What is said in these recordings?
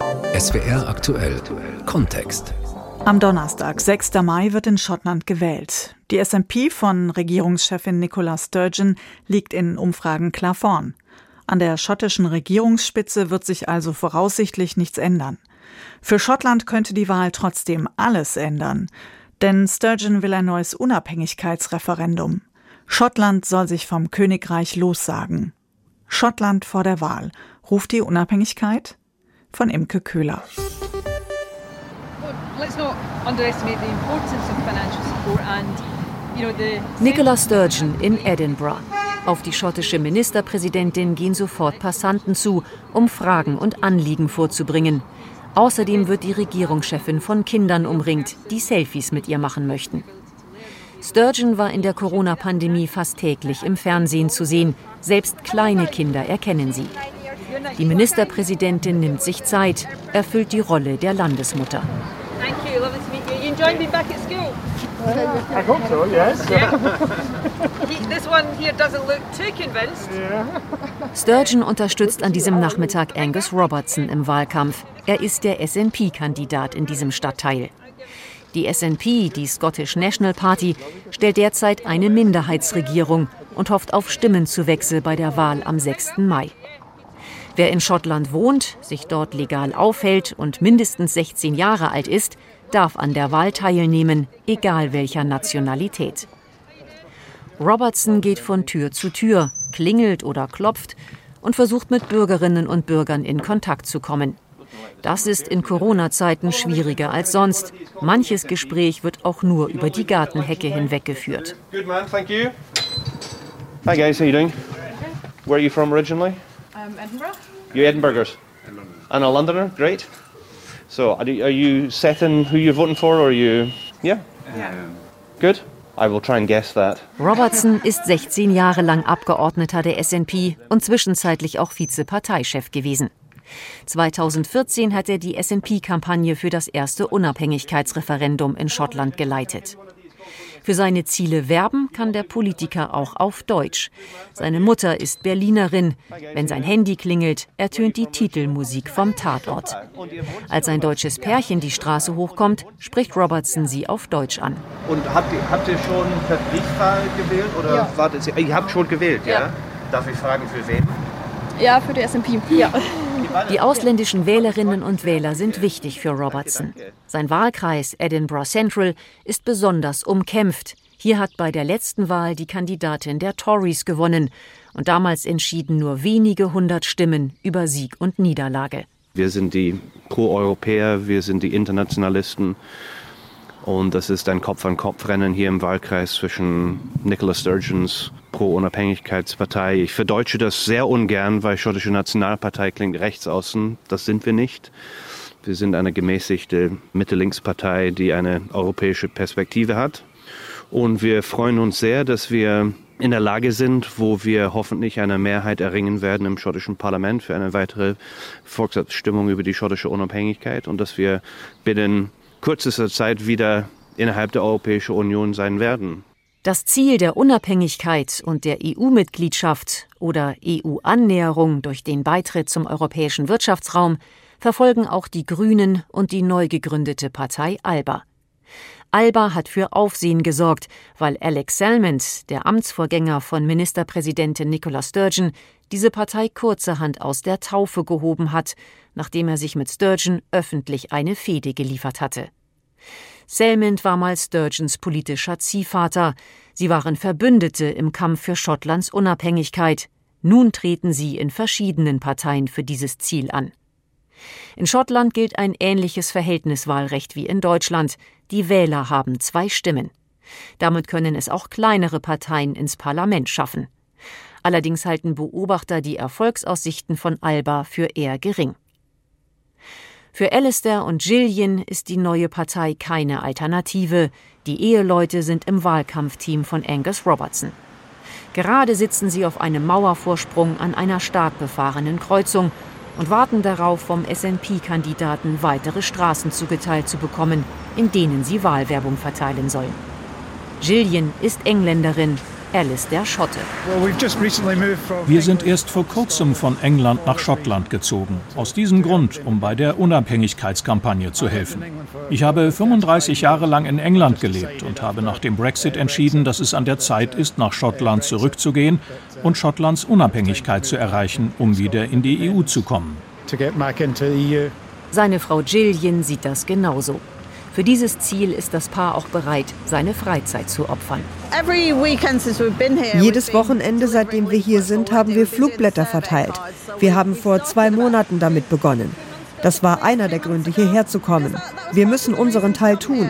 SWR aktuell Kontext. Am Donnerstag, 6. Mai, wird in Schottland gewählt. Die SNP von Regierungschefin Nicola Sturgeon liegt in Umfragen klar vorn. An der schottischen Regierungsspitze wird sich also voraussichtlich nichts ändern. Für Schottland könnte die Wahl trotzdem alles ändern. Denn Sturgeon will ein neues Unabhängigkeitsreferendum. Schottland soll sich vom Königreich lossagen. Schottland vor der Wahl. Ruft die Unabhängigkeit? Von Imke Köhler. Nicola Sturgeon in Edinburgh. Auf die schottische Ministerpräsidentin gehen sofort Passanten zu, um Fragen und Anliegen vorzubringen. Außerdem wird die Regierungschefin von Kindern umringt, die Selfies mit ihr machen möchten. Sturgeon war in der Corona-Pandemie fast täglich im Fernsehen zu sehen. Selbst kleine Kinder erkennen sie. Die Ministerpräsidentin nimmt sich Zeit, erfüllt die Rolle der Landesmutter. Sturgeon unterstützt an diesem Nachmittag Angus Robertson im Wahlkampf. Er ist der SNP-Kandidat in diesem Stadtteil. Die SNP, die Scottish National Party, stellt derzeit eine Minderheitsregierung und hofft auf Stimmenzuwächse bei der Wahl am 6. Mai. Wer in Schottland wohnt, sich dort legal aufhält und mindestens 16 Jahre alt ist, darf an der Wahl teilnehmen, egal welcher Nationalität. Robertson geht von Tür zu Tür, klingelt oder klopft und versucht mit Bürgerinnen und Bürgern in Kontakt zu kommen. Das ist in Corona-Zeiten schwieriger als sonst. Manches Gespräch wird auch nur über die Gartenhecke hinweggeführt. Good man, thank you. Hi guys, how you doing? Where are you from originally? Um, Edinburgh. You Edinburghers? And a Londoner? Great. So, are you, are you set in who you're voting for, or are you? Yeah. Yeah. Good. I will try and guess that. Robertson ist 16 Jahre lang Abgeordneter der SNP und zwischenzeitlich auch Vizeparteichef gewesen. 2014 hat er die SNP-Kampagne für das erste Unabhängigkeitsreferendum in Schottland geleitet. Für seine Ziele werben kann der Politiker auch auf Deutsch. Seine Mutter ist Berlinerin. Wenn sein Handy klingelt, ertönt die Titelmusik vom Tatort. Als ein deutsches Pärchen die Straße hochkommt, spricht Robertson sie auf Deutsch an. Und habt ihr, habt ihr schon per Briefwahl gewählt oder Ja. wartet ihr? Ihr habt schon gewählt, ja? Ja. Darf ich fragen, für wen? Ja, für die SMP. Ja. Die ausländischen Wählerinnen und Wähler sind wichtig für Robertson. Sein Wahlkreis Edinburgh Central ist besonders umkämpft. Hier hat bei der letzten Wahl die Kandidatin der Tories gewonnen und damals entschieden nur wenige hundert Stimmen über Sieg und Niederlage. Wir sind die Pro-Europäer, wir sind die Internationalisten. Und das ist ein Kopf-an-Kopf-Rennen hier im Wahlkreis zwischen Nicola Sturgeons Pro-Unabhängigkeitspartei. Ich verdeutsche das sehr ungern, weil schottische Nationalpartei klingt rechts außen. Das sind wir nicht. Wir sind eine gemäßigte Mitte-Links-Partei, die eine europäische Perspektive hat. Und wir freuen uns sehr, dass wir in der Lage sind, wo wir hoffentlich eine Mehrheit erringen werden im schottischen Parlament für eine weitere Volksabstimmung über die schottische Unabhängigkeit und dass wir binnen kürzester Zeit wieder innerhalb der Europäischen Union sein werden. Das Ziel der Unabhängigkeit und der EU-Mitgliedschaft oder EU-Annäherung durch den Beitritt zum europäischen Wirtschaftsraum verfolgen auch die Grünen und die neu gegründete Partei ALBA. ALBA hat für Aufsehen gesorgt, weil Alex Salmond, der Amtsvorgänger von Ministerpräsidentin Nicola Sturgeon, diese Partei kurzerhand aus der Taufe gehoben hat, nachdem er sich mit Sturgeon öffentlich eine Fehde geliefert hatte. Salmond war mal Sturgeons politischer Ziehvater. Sie waren Verbündete im Kampf für Schottlands Unabhängigkeit. Nun treten sie in verschiedenen Parteien für dieses Ziel an. In Schottland gilt ein ähnliches Verhältniswahlrecht wie in Deutschland. Die Wähler haben zwei Stimmen. Damit können es auch kleinere Parteien ins Parlament schaffen. Allerdings halten Beobachter die Erfolgsaussichten von Alba für eher gering. Für Alistair und Gillian ist die neue Partei keine Alternative. Die Eheleute sind im Wahlkampfteam von Angus Robertson. Gerade sitzen sie auf einem Mauervorsprung an einer stark befahrenen Kreuzung und warten darauf, vom SNP-Kandidaten weitere Straßen zugeteilt zu bekommen, in denen sie Wahlwerbung verteilen sollen. Gillian ist Engländerin, Alistair Schotte. Wir sind erst vor kurzem von England nach Schottland gezogen. Aus diesem Grund, um bei der Unabhängigkeitskampagne zu helfen. Ich habe 35 Jahre lang in England gelebt und habe nach dem Brexit entschieden, dass es an der Zeit ist, nach Schottland zurückzugehen und Schottlands Unabhängigkeit zu erreichen, um wieder in die EU zu kommen. Seine Frau Jillian sieht das genauso. Für dieses Ziel ist das Paar auch bereit, seine Freizeit zu opfern. Jedes Wochenende, seitdem wir hier sind, haben wir Flugblätter verteilt. Wir haben vor zwei Monaten damit begonnen. Das war einer der Gründe, hierher zu kommen. Wir müssen unseren Teil tun.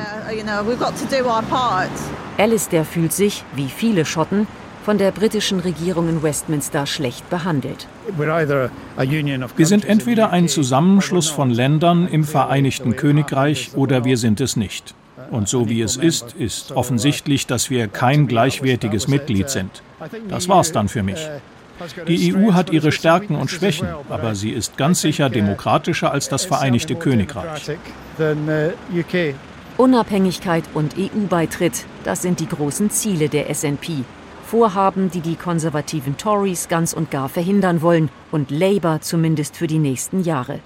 Alistair fühlt sich, wie viele Schotten, von der britischen Regierung in Westminster schlecht behandelt. Wir sind entweder ein Zusammenschluss von Ländern im Vereinigten Königreich oder wir sind es nicht. Und so wie es ist, ist offensichtlich, dass wir kein gleichwertiges Mitglied sind. Das war's dann für mich. Die EU hat ihre Stärken und Schwächen, aber sie ist ganz sicher demokratischer als das Vereinigte Königreich. Unabhängigkeit und EU-Beitritt, das sind die großen Ziele der SNP. Vorhaben, die die konservativen Tories ganz und gar verhindern wollen und Labour zumindest für die nächsten Jahre.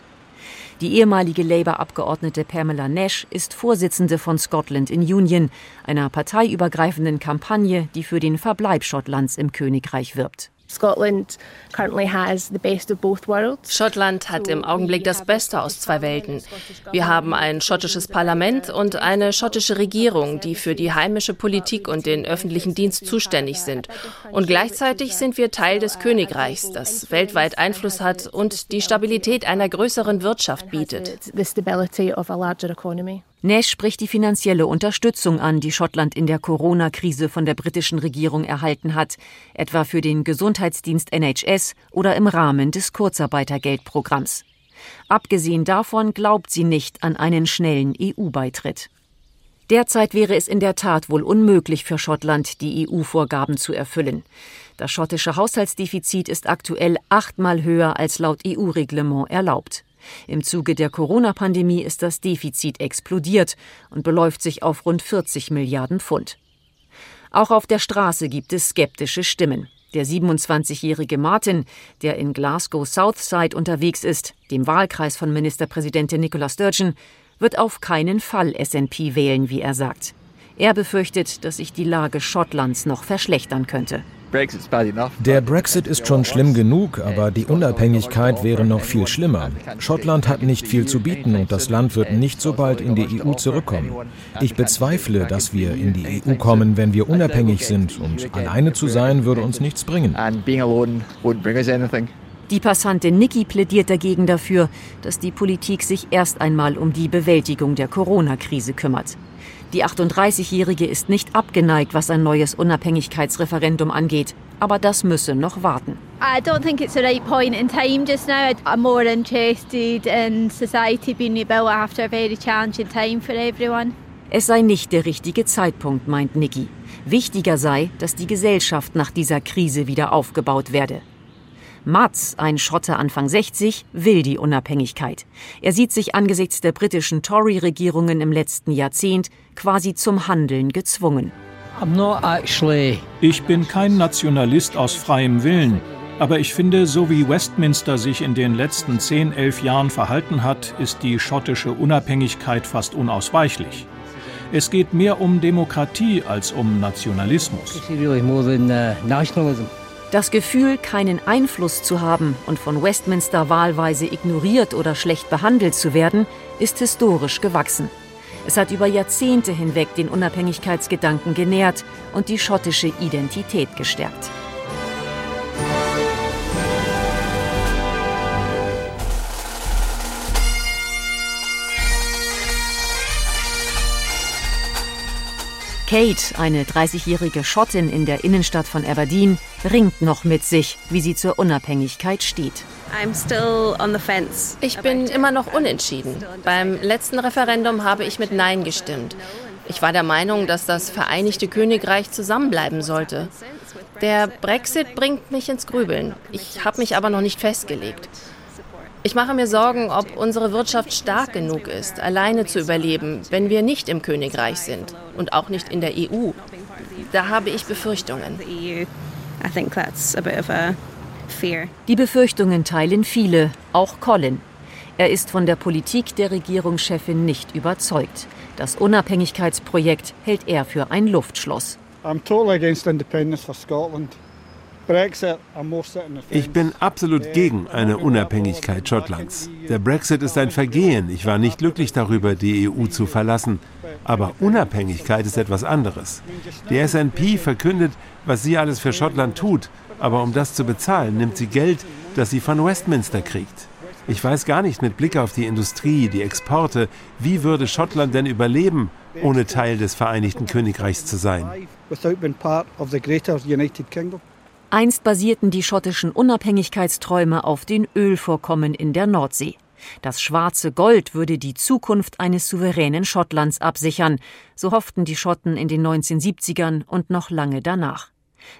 Die ehemalige Labour-Abgeordnete Pamela Nash ist Vorsitzende von Scotland in Union, einer parteiübergreifenden Kampagne, die für den Verbleib Schottlands im Königreich wirbt. Schottland hat im Augenblick das Beste aus zwei Welten. Wir haben ein schottisches Parlament und eine schottische Regierung, die für die heimische Politik und den öffentlichen Dienst zuständig sind. Und gleichzeitig sind wir Teil des Königreichs, das weltweit Einfluss hat und die Stabilität einer größeren Wirtschaft bietet. Nash spricht die finanzielle Unterstützung an, die Schottland in der Corona-Krise von der britischen Regierung erhalten hat, etwa für den Gesundheitsdienst NHS oder im Rahmen des Kurzarbeitergeldprogramms. Abgesehen davon glaubt sie nicht an einen schnellen EU-Beitritt. Derzeit wäre es in der Tat wohl unmöglich für Schottland, die EU-Vorgaben zu erfüllen. Das schottische Haushaltsdefizit ist aktuell achtmal höher als laut EU-Reglement erlaubt. Im Zuge der Corona-Pandemie ist das Defizit explodiert und beläuft sich auf rund 40 Milliarden Pfund. Auch auf der Straße gibt es skeptische Stimmen. Der 27-jährige Martin, der in Glasgow Southside unterwegs ist, dem Wahlkreis von Ministerpräsidentin Nicola Sturgeon, wird auf keinen Fall SNP wählen, wie er sagt. Er befürchtet, dass sich die Lage Schottlands noch verschlechtern könnte. Der Brexit ist schon schlimm genug, aber die Unabhängigkeit wäre noch viel schlimmer. Schottland hat nicht viel zu bieten und das Land wird nicht so bald in die EU zurückkommen. Ich bezweifle, dass wir in die EU kommen, wenn wir unabhängig sind und alleine zu sein würde uns nichts bringen. Die Passantin Niki plädiert dagegen dafür, dass die Politik sich erst einmal um die Bewältigung der Corona-Krise kümmert. Die 38-Jährige ist nicht abgeneigt, was ein neues Unabhängigkeitsreferendum angeht. Aber das müsse noch warten. I don't think it's the right point in time just now. I'm more interested in society being rebuilt after a very challenging time for everyone. Es sei nicht der richtige Zeitpunkt, meint Nikki. Wichtiger sei, dass die Gesellschaft nach dieser Krise wieder aufgebaut werde. Mats, ein Schotter Anfang 60, will die Unabhängigkeit. Er sieht sich angesichts der britischen Tory-Regierungen im letzten Jahrzehnt quasi zum Handeln gezwungen. Ich bin kein Nationalist aus freiem Willen, aber ich finde, so wie Westminster sich in den letzten 10, 11 Jahren verhalten hat, ist die schottische Unabhängigkeit fast unausweichlich. Es geht mehr um Demokratie als um Nationalismus. Das Gefühl, keinen Einfluss zu haben und von Westminster wahlweise ignoriert oder schlecht behandelt zu werden, ist historisch gewachsen. Es hat über Jahrzehnte hinweg den Unabhängigkeitsgedanken genährt und die schottische Identität gestärkt. Kate, eine 30-jährige Schottin in der Innenstadt von Aberdeen, ringt noch mit sich, wie sie zur Unabhängigkeit steht. Ich bin immer noch unentschieden. Beim letzten Referendum habe ich mit Nein gestimmt. Ich war der Meinung, dass das Vereinigte Königreich zusammenbleiben sollte. Der Brexit bringt mich ins Grübeln. Ich habe mich aber noch nicht festgelegt. Ich mache mir Sorgen, ob unsere Wirtschaft stark genug ist, alleine zu überleben, wenn wir nicht im Königreich sind und auch nicht in der EU. Da habe ich Befürchtungen. E Die Befürchtungen teilen viele, auch Colin. Er ist von der Politik der Regierungschefin nicht überzeugt. Das Unabhängigkeitsprojekt hält er für ein Luftschloss. Ich bin absolut gegen eine Unabhängigkeit Schottlands. Der Brexit ist ein Vergehen. Ich war nicht glücklich darüber, die EU zu verlassen. Aber Unabhängigkeit ist etwas anderes. Die SNP verkündet, was sie alles für Schottland tut. Aber um das zu bezahlen, nimmt sie Geld, das sie von Westminster kriegt. Ich weiß gar nicht mit Blick auf die Industrie, die Exporte, wie würde Schottland denn überleben, ohne Teil des Vereinigten Königreichs zu sein. Einst basierten die schottischen Unabhängigkeitsträume auf den Ölvorkommen in der Nordsee. Das schwarze Gold würde die Zukunft eines souveränen Schottlands absichern, so hofften die Schotten in den 1970ern und noch lange danach.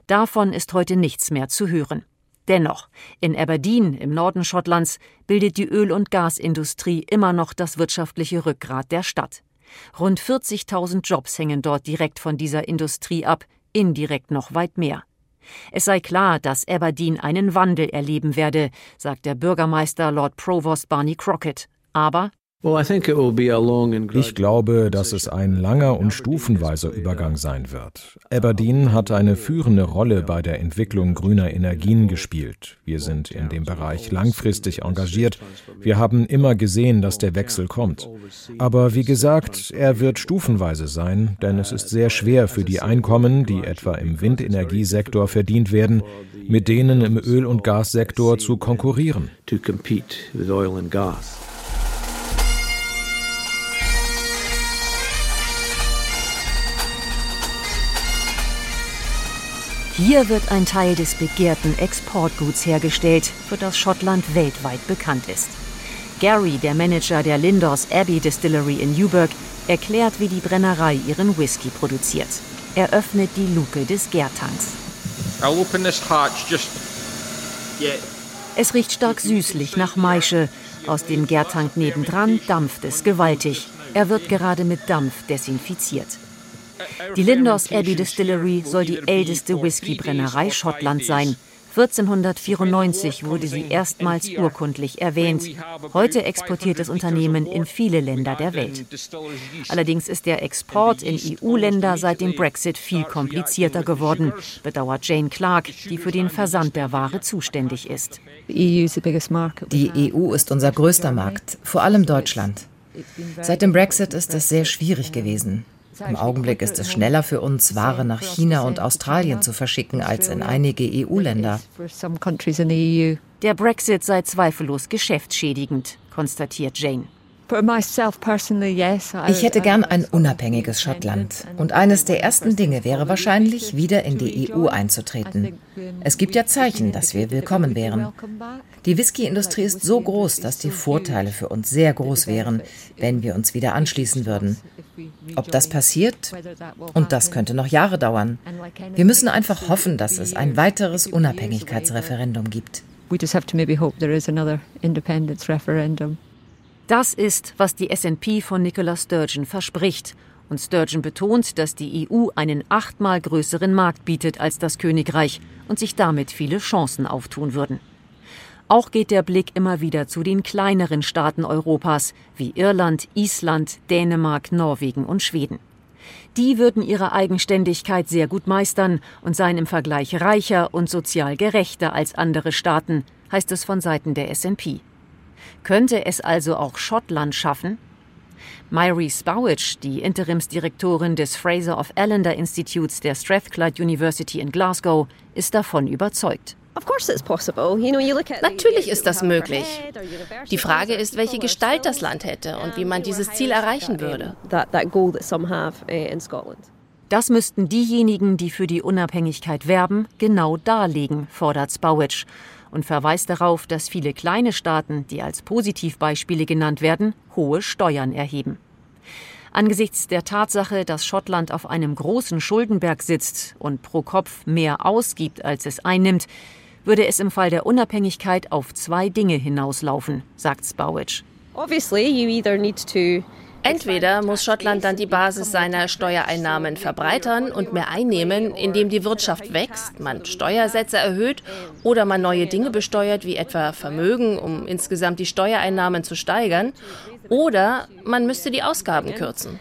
Davon ist heute nichts mehr zu hören. Dennoch, in Aberdeen im Norden Schottlands bildet die Öl- und Gasindustrie immer noch das wirtschaftliche Rückgrat der Stadt. Rund 40.000 Jobs hängen dort direkt von dieser Industrie ab, indirekt noch weit mehr. Es sei klar, dass Aberdeen einen Wandel erleben werde, sagt der Bürgermeister Lord Provost Barney Crockett. Aber ich glaube, dass es ein langer und stufenweiser Übergang sein wird. Aberdeen hat eine führende Rolle bei der Entwicklung grüner Energien gespielt. Wir sind in dem Bereich langfristig engagiert. Wir haben immer gesehen, dass der Wechsel kommt. Aber wie gesagt, er wird stufenweise sein, denn es ist sehr schwer für die Einkommen, die etwa im Windenergiesektor verdient werden, mit denen im Öl- und Gassektor zu konkurrieren. Hier wird ein Teil des begehrten Exportguts hergestellt, für das Schottland weltweit bekannt ist. Gary, der Manager der Lindors Abbey Distillery in Newburgh, erklärt, wie die Brennerei ihren Whisky produziert. Er öffnet die Luke des Gärtanks. Es riecht stark süßlich nach Maische. Aus dem Gärtank nebendran dampft es gewaltig. Er wird gerade mit Dampf desinfiziert. Die Lindors Abbey Distillery soll die älteste Whiskybrennerei Schottlands sein. 1494 wurde sie erstmals urkundlich erwähnt. Heute exportiert das Unternehmen in viele Länder der Welt. Allerdings ist der Export in EU-Länder seit dem Brexit viel komplizierter geworden, bedauert Jane Clark, die für den Versand der Ware zuständig ist. Die EU ist unser größter Markt, vor allem Deutschland. Seit dem Brexit ist es sehr schwierig gewesen. Im Augenblick ist es schneller für uns, Ware nach China und Australien zu verschicken als in einige EU-Länder. Der Brexit sei zweifellos geschäftsschädigend, konstatiert Jane. Ich hätte gern ein unabhängiges Schottland. Und eines der ersten Dinge wäre wahrscheinlich, wieder in die EU einzutreten. Es gibt ja Zeichen, dass wir willkommen wären. Die Whisky-Industrie ist so groß, dass die Vorteile für uns sehr groß wären, wenn wir uns wieder anschließen würden. Ob das passiert? Und das könnte noch Jahre dauern. Wir müssen einfach hoffen, dass es ein weiteres Unabhängigkeitsreferendum gibt. We just have to maybe hope there is another independence referendum. Das ist, was die SNP von Nicola Sturgeon verspricht. Und Sturgeon betont, dass die EU einen achtmal größeren Markt bietet als das Königreich und sich damit viele Chancen auftun würden. Auch geht der Blick immer wieder zu den kleineren Staaten Europas wie Irland, Island, Dänemark, Norwegen und Schweden. Die würden ihre Eigenständigkeit sehr gut meistern und seien im Vergleich reicher und sozial gerechter als andere Staaten, heißt es von Seiten der SNP. Könnte es also auch Schottland schaffen? Myri Spowich, die Interimsdirektorin des Fraser of Allender Instituts der Strathclyde University in Glasgow, ist davon überzeugt. Natürlich ist das möglich. Die Frage ist, welche Gestalt das Land hätte und wie man dieses Ziel erreichen würde. Das müssten diejenigen, die für die Unabhängigkeit werben, genau darlegen, fordert Spowich und verweist darauf, dass viele kleine Staaten, die als Positivbeispiele genannt werden, hohe Steuern erheben. Angesichts der Tatsache, dass Schottland auf einem großen Schuldenberg sitzt und pro Kopf mehr ausgibt, als es einnimmt, würde es im Fall der Unabhängigkeit auf zwei Dinge hinauslaufen, sagt Spowich. Obviously, you either need to Entweder muss Schottland dann die Basis seiner Steuereinnahmen verbreitern und mehr einnehmen, indem die Wirtschaft wächst, man Steuersätze erhöht oder man neue Dinge besteuert, wie etwa Vermögen, um insgesamt die Steuereinnahmen zu steigern, oder man müsste die Ausgaben kürzen.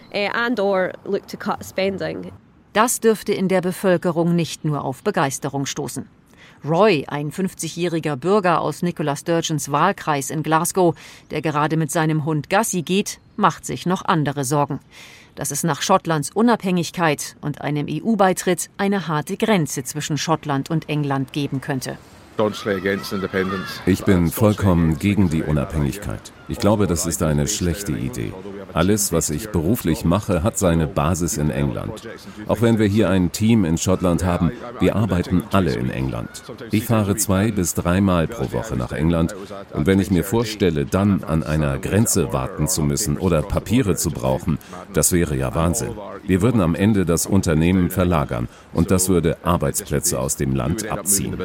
Das dürfte in der Bevölkerung nicht nur auf Begeisterung stoßen. Roy, ein 50-jähriger Bürger aus Nicola Sturgeons Wahlkreis in Glasgow, der gerade mit seinem Hund Gassi geht, macht sich noch andere Sorgen. Dass es nach Schottlands Unabhängigkeit und einem EU-Beitritt eine harte Grenze zwischen Schottland und England geben könnte. Ich bin vollkommen gegen die Unabhängigkeit. Ich glaube, das ist eine schlechte Idee. Alles, was ich beruflich mache, hat seine Basis in England. Auch wenn wir hier ein Team in Schottland haben, wir arbeiten alle in England. Ich fahre zwei bis dreimal pro Woche nach England und wenn ich mir vorstelle, dann an einer Grenze warten zu müssen oder Papiere zu brauchen, das wäre ja Wahnsinn. Wir würden am Ende das Unternehmen verlagern und das würde Arbeitsplätze aus dem Land abziehen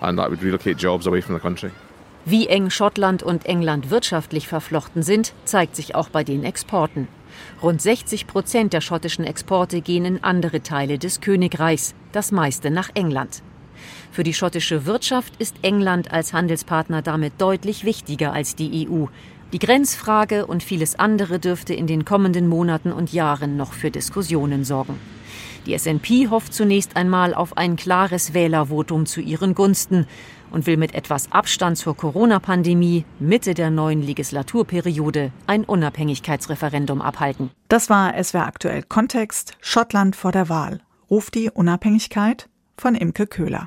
and that would relocate jobs away from the country. Wie eng Schottland und England wirtschaftlich verflochten sind, zeigt sich auch bei den Exporten. Rund 60 Prozent der schottischen Exporte gehen in andere Teile des Königreichs, das meiste nach England. Für die schottische Wirtschaft ist England als Handelspartner damit deutlich wichtiger als die EU. Die Grenzfrage und vieles andere dürfte in den kommenden Monaten und Jahren noch für Diskussionen sorgen. Die SNP hofft zunächst einmal auf ein klares Wählervotum zu ihren Gunsten und will mit etwas Abstand zur Corona-Pandemie Mitte der neuen Legislaturperiode ein Unabhängigkeitsreferendum abhalten. Das war SWR aktuell Kontext Schottland vor der Wahl. Ruft die Unabhängigkeit von Imke Köhler.